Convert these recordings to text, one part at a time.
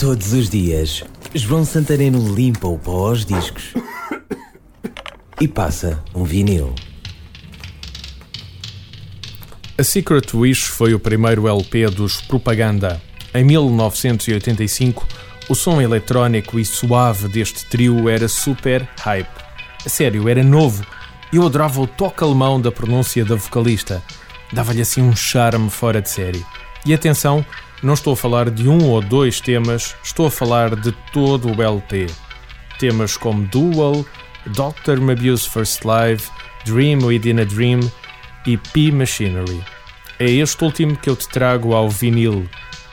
Todos os dias, João Santareno limpa o pó aos discos e passa um vinil. A Secret Wish foi o primeiro LP dos Propaganda. Em 1985, o som eletrónico e suave deste trio era super hype. A sério, era novo. Eu adorava o toque alemão da pronúncia da vocalista. Dava-lhe assim um charme fora de série. E atenção, não estou a falar de um ou dois temas, estou a falar de todo o LP. Temas como Dual, Dr. Mabuse First Live, Dream Within a Dream e P Machinery. É este último que eu te trago ao vinil.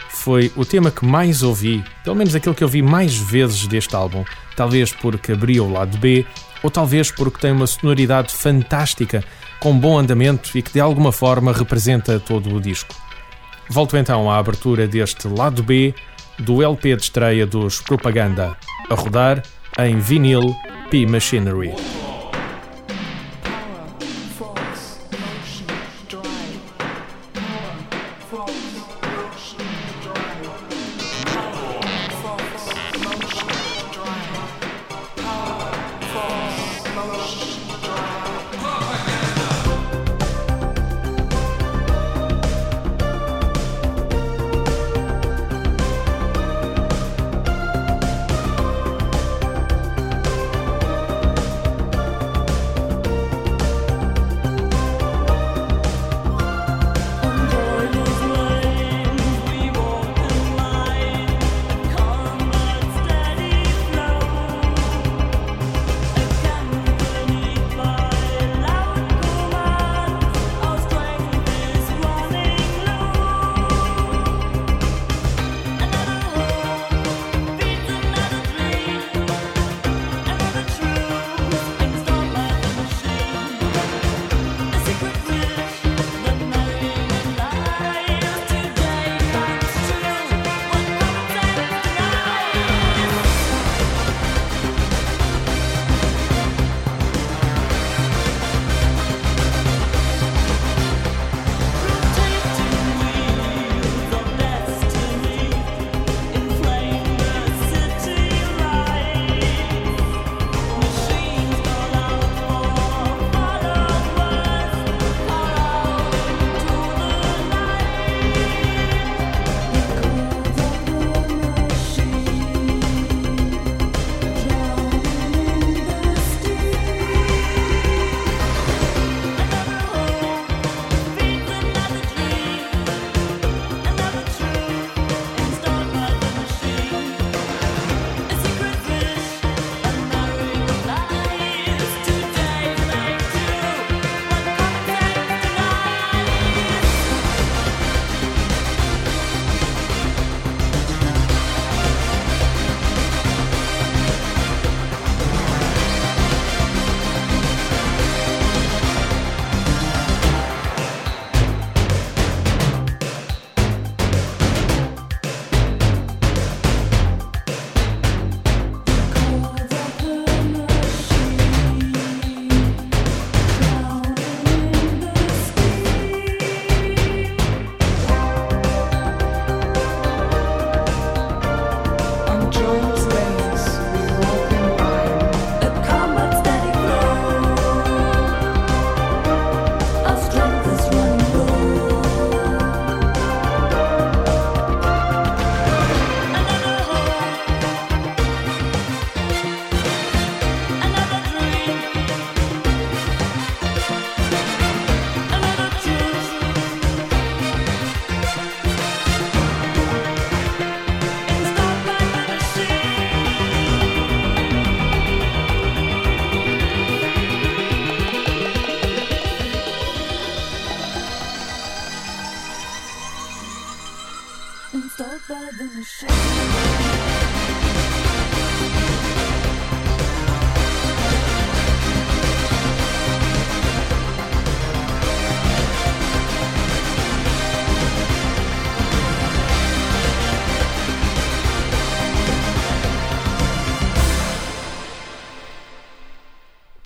Foi o tema que mais ouvi, pelo menos aquele que eu vi mais vezes deste álbum. Talvez porque abria o lado B, ou talvez porque tem uma sonoridade fantástica, com bom andamento e que de alguma forma representa todo o disco. Volto então à abertura deste lado B do LP de estreia dos Propaganda, a rodar em vinil P Machinery.